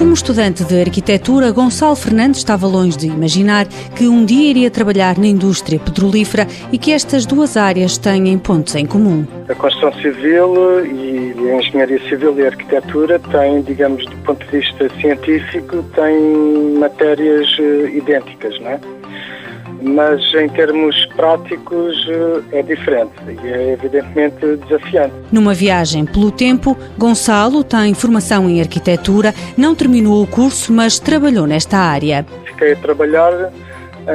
Como estudante de arquitetura, Gonçalo Fernandes estava longe de imaginar que um dia iria trabalhar na indústria petrolífera e que estas duas áreas têm pontos em comum. A construção civil e a engenharia civil e a arquitetura têm, digamos, do ponto de vista científico, têm matérias eh, idênticas, não é? Mas em termos práticos eh, é diferente e é evidentemente desafiante. Numa viagem pelo tempo, Gonçalo tem formação em arquitetura, não terminou o curso, mas trabalhou nesta área. Fiquei a trabalhar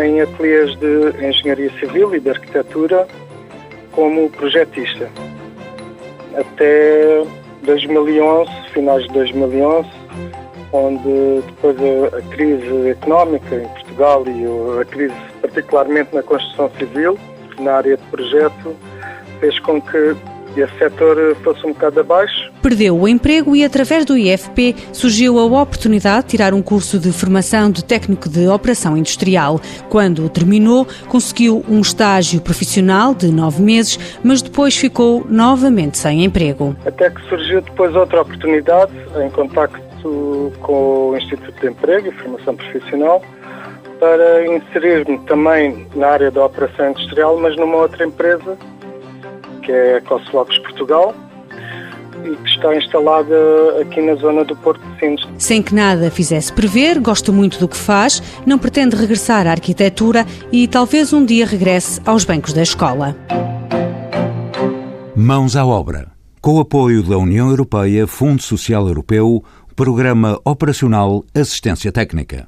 em ateliês de engenharia civil e de arquitetura como projetista. Até 2011, finais de 2011, onde depois a, a crise económica em Portugal e a crise particularmente na construção civil, na área de projeto, fez com que esse setor fosse um bocado abaixo. Perdeu o emprego e, através do IFP, surgiu a oportunidade de tirar um curso de formação de técnico de operação industrial. Quando terminou, conseguiu um estágio profissional de nove meses, mas depois ficou novamente sem emprego. Até que surgiu depois outra oportunidade, em contacto com o Instituto de Emprego e Formação Profissional, para inserir-me também na área da operação industrial, mas numa outra empresa, que é a Cosslocks Portugal, e que está instalada aqui na zona do Porto de Sines. Sem que nada fizesse prever, gosta muito do que faz, não pretende regressar à arquitetura e talvez um dia regresse aos bancos da escola. Mãos à obra. Com o apoio da União Europeia, Fundo Social Europeu, Programa Operacional Assistência Técnica.